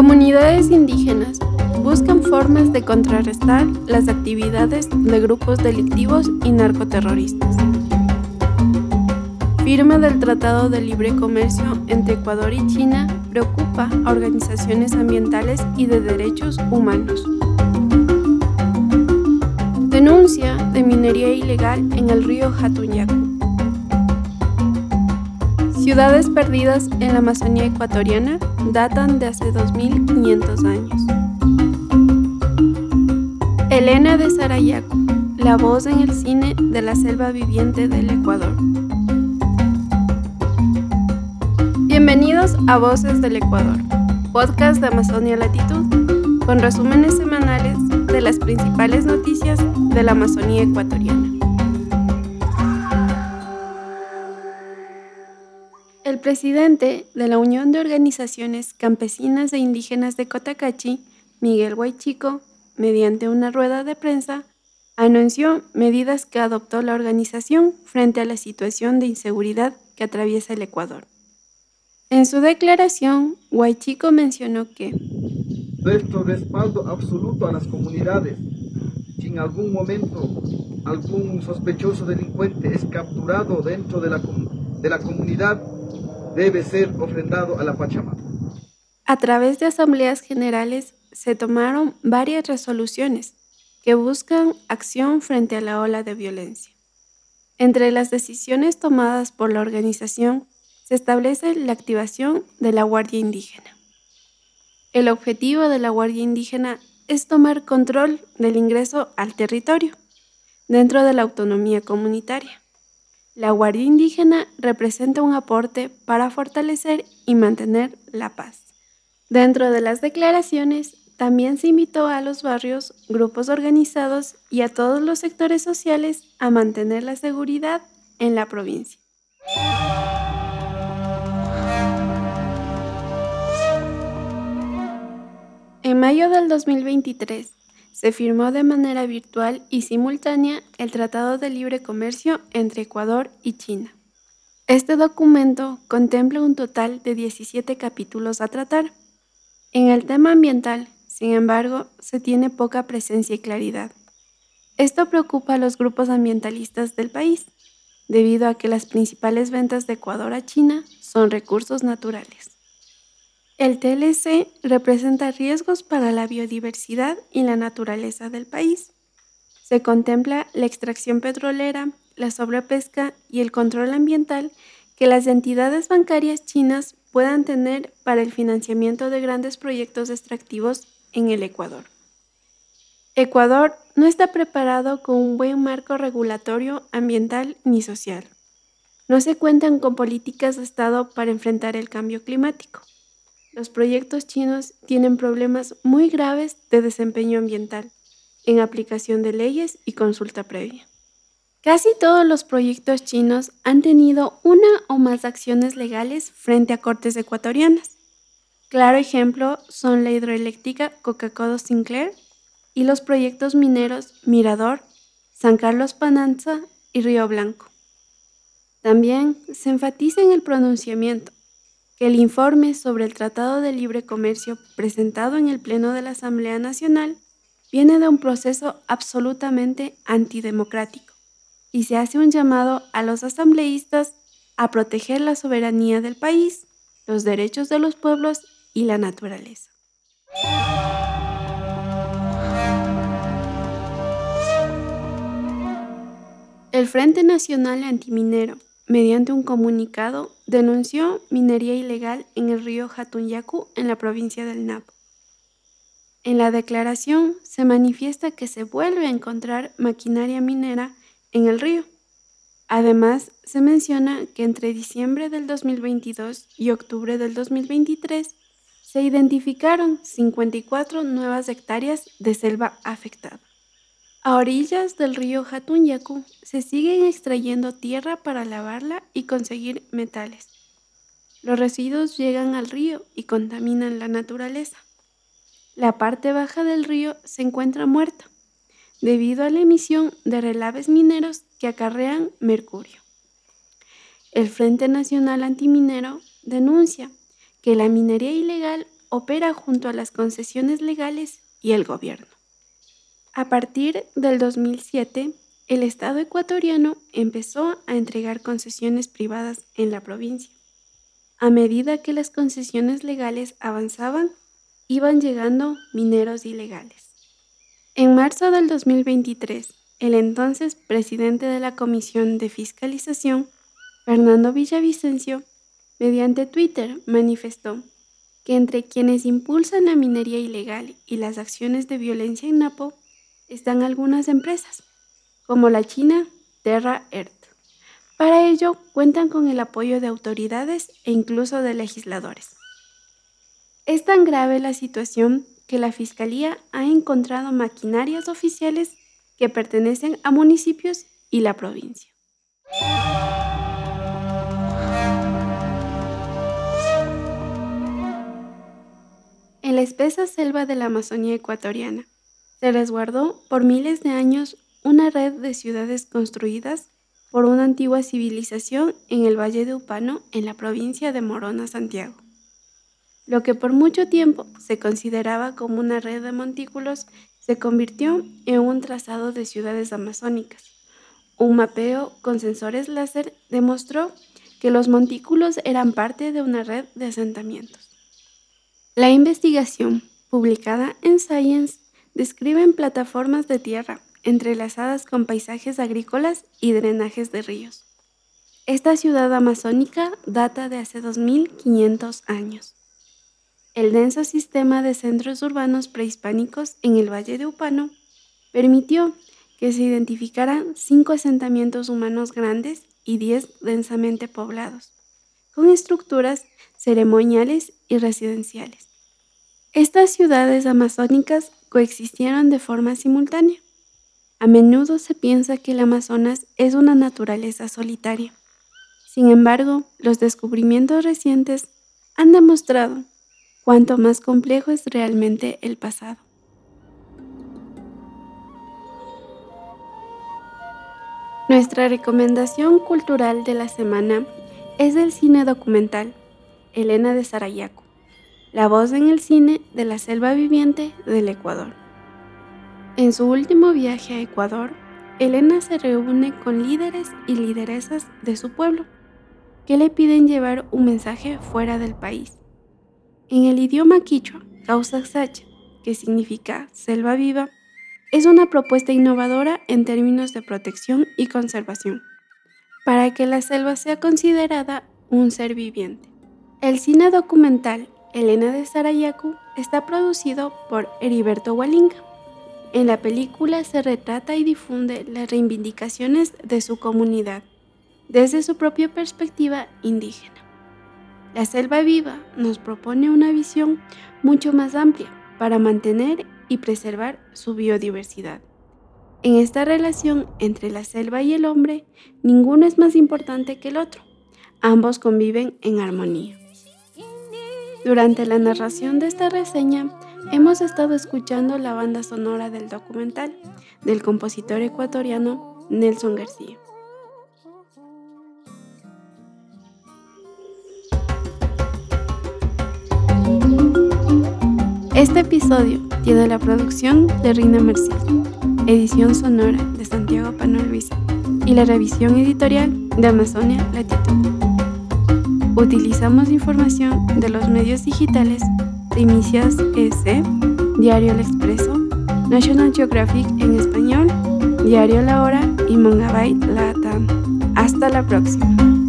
Comunidades indígenas buscan formas de contrarrestar las actividades de grupos delictivos y narcoterroristas. Firma del Tratado de Libre Comercio entre Ecuador y China preocupa a organizaciones ambientales y de derechos humanos. Denuncia de minería ilegal en el río Hatunyaku. Ciudades perdidas en la Amazonía ecuatoriana datan de hace 2500 años. Elena de Sarayaco, la voz en el cine de la selva viviente del Ecuador. Bienvenidos a Voces del Ecuador, podcast de Amazonia Latitud, con resúmenes semanales de las principales noticias de la Amazonía ecuatoriana. El presidente de la Unión de Organizaciones Campesinas e Indígenas de Cotacachi, Miguel Huaychico, mediante una rueda de prensa, anunció medidas que adoptó la organización frente a la situación de inseguridad que atraviesa el Ecuador. En su declaración, Huaychico mencionó que nuestro respaldo absoluto a las comunidades. Si en algún momento algún sospechoso delincuente es capturado dentro de la, de la comunidad, debe ser ofrendado a la Pachamama. A través de asambleas generales se tomaron varias resoluciones que buscan acción frente a la ola de violencia. Entre las decisiones tomadas por la organización se establece la activación de la Guardia Indígena. El objetivo de la Guardia Indígena es tomar control del ingreso al territorio dentro de la autonomía comunitaria. La Guardia Indígena representa un aporte para fortalecer y mantener la paz. Dentro de las declaraciones, también se invitó a los barrios, grupos organizados y a todos los sectores sociales a mantener la seguridad en la provincia. En mayo del 2023, se firmó de manera virtual y simultánea el Tratado de Libre Comercio entre Ecuador y China. Este documento contempla un total de 17 capítulos a tratar. En el tema ambiental, sin embargo, se tiene poca presencia y claridad. Esto preocupa a los grupos ambientalistas del país, debido a que las principales ventas de Ecuador a China son recursos naturales. El TLC representa riesgos para la biodiversidad y la naturaleza del país. Se contempla la extracción petrolera, la sobrepesca y el control ambiental que las entidades bancarias chinas puedan tener para el financiamiento de grandes proyectos extractivos en el Ecuador. Ecuador no está preparado con un buen marco regulatorio ambiental ni social. No se cuentan con políticas de Estado para enfrentar el cambio climático los proyectos chinos tienen problemas muy graves de desempeño ambiental, en aplicación de leyes y consulta previa. Casi todos los proyectos chinos han tenido una o más acciones legales frente a cortes ecuatorianas. Claro ejemplo son la hidroeléctrica Coca-Cola Sinclair y los proyectos mineros Mirador, San Carlos Pananza y Río Blanco. También se enfatiza en el pronunciamiento, el informe sobre el Tratado de Libre Comercio presentado en el Pleno de la Asamblea Nacional viene de un proceso absolutamente antidemocrático y se hace un llamado a los asambleístas a proteger la soberanía del país, los derechos de los pueblos y la naturaleza. El Frente Nacional Antiminero mediante un comunicado, denunció minería ilegal en el río Hatunyaku en la provincia del Napo. En la declaración se manifiesta que se vuelve a encontrar maquinaria minera en el río. Además, se menciona que entre diciembre del 2022 y octubre del 2023 se identificaron 54 nuevas hectáreas de selva afectada. A orillas del río Hatunyaku se siguen extrayendo tierra para lavarla y conseguir metales. Los residuos llegan al río y contaminan la naturaleza. La parte baja del río se encuentra muerta debido a la emisión de relaves mineros que acarrean mercurio. El Frente Nacional Antiminero denuncia que la minería ilegal opera junto a las concesiones legales y el gobierno. A partir del 2007, el Estado ecuatoriano empezó a entregar concesiones privadas en la provincia. A medida que las concesiones legales avanzaban, iban llegando mineros ilegales. En marzo del 2023, el entonces presidente de la Comisión de Fiscalización, Fernando Villavicencio, mediante Twitter manifestó que entre quienes impulsan la minería ilegal y las acciones de violencia en Napo están algunas empresas, como la China Terra Earth. Para ello cuentan con el apoyo de autoridades e incluso de legisladores. Es tan grave la situación que la Fiscalía ha encontrado maquinarias oficiales que pertenecen a municipios y la provincia. En la espesa selva de la Amazonía ecuatoriana se resguardó por miles de años una red de ciudades construidas por una antigua civilización en el Valle de Upano, en la provincia de Morona, Santiago. Lo que por mucho tiempo se consideraba como una red de montículos se convirtió en un trazado de ciudades amazónicas. Un mapeo con sensores láser demostró que los montículos eran parte de una red de asentamientos. La investigación, publicada en Science, describe plataformas de tierra entrelazadas con paisajes agrícolas y drenajes de ríos. Esta ciudad amazónica data de hace 2.500 años. El denso sistema de centros urbanos prehispánicos en el Valle de Upano permitió que se identificaran cinco asentamientos humanos grandes y diez densamente poblados, con estructuras ceremoniales y residenciales. Estas ciudades amazónicas coexistieron de forma simultánea. A menudo se piensa que el Amazonas es una naturaleza solitaria. Sin embargo, los descubrimientos recientes han demostrado cuanto más complejo es realmente el pasado. Nuestra recomendación cultural de la semana es del cine documental Elena de Sarayaco, la voz en el cine de la selva viviente del Ecuador. En su último viaje a Ecuador, Elena se reúne con líderes y lideresas de su pueblo que le piden llevar un mensaje fuera del país. En el idioma quichua, Sacha, que significa selva viva, es una propuesta innovadora en términos de protección y conservación, para que la selva sea considerada un ser viviente. El cine documental Elena de Sarayaku está producido por Heriberto Walinga. En la película se retrata y difunde las reivindicaciones de su comunidad desde su propia perspectiva indígena. La selva viva nos propone una visión mucho más amplia para mantener y preservar su biodiversidad. En esta relación entre la selva y el hombre, ninguno es más importante que el otro. Ambos conviven en armonía. Durante la narración de esta reseña, hemos estado escuchando la banda sonora del documental del compositor ecuatoriano Nelson García. Este episodio tiene la producción de Rina Mercier, edición sonora de Santiago Pano y la revisión editorial de Amazonia Latitud. Utilizamos información de los medios digitales de Inicias EC, Diario El Expreso, National Geographic en español, Diario La Hora y Mongabay Latam. Hasta la próxima.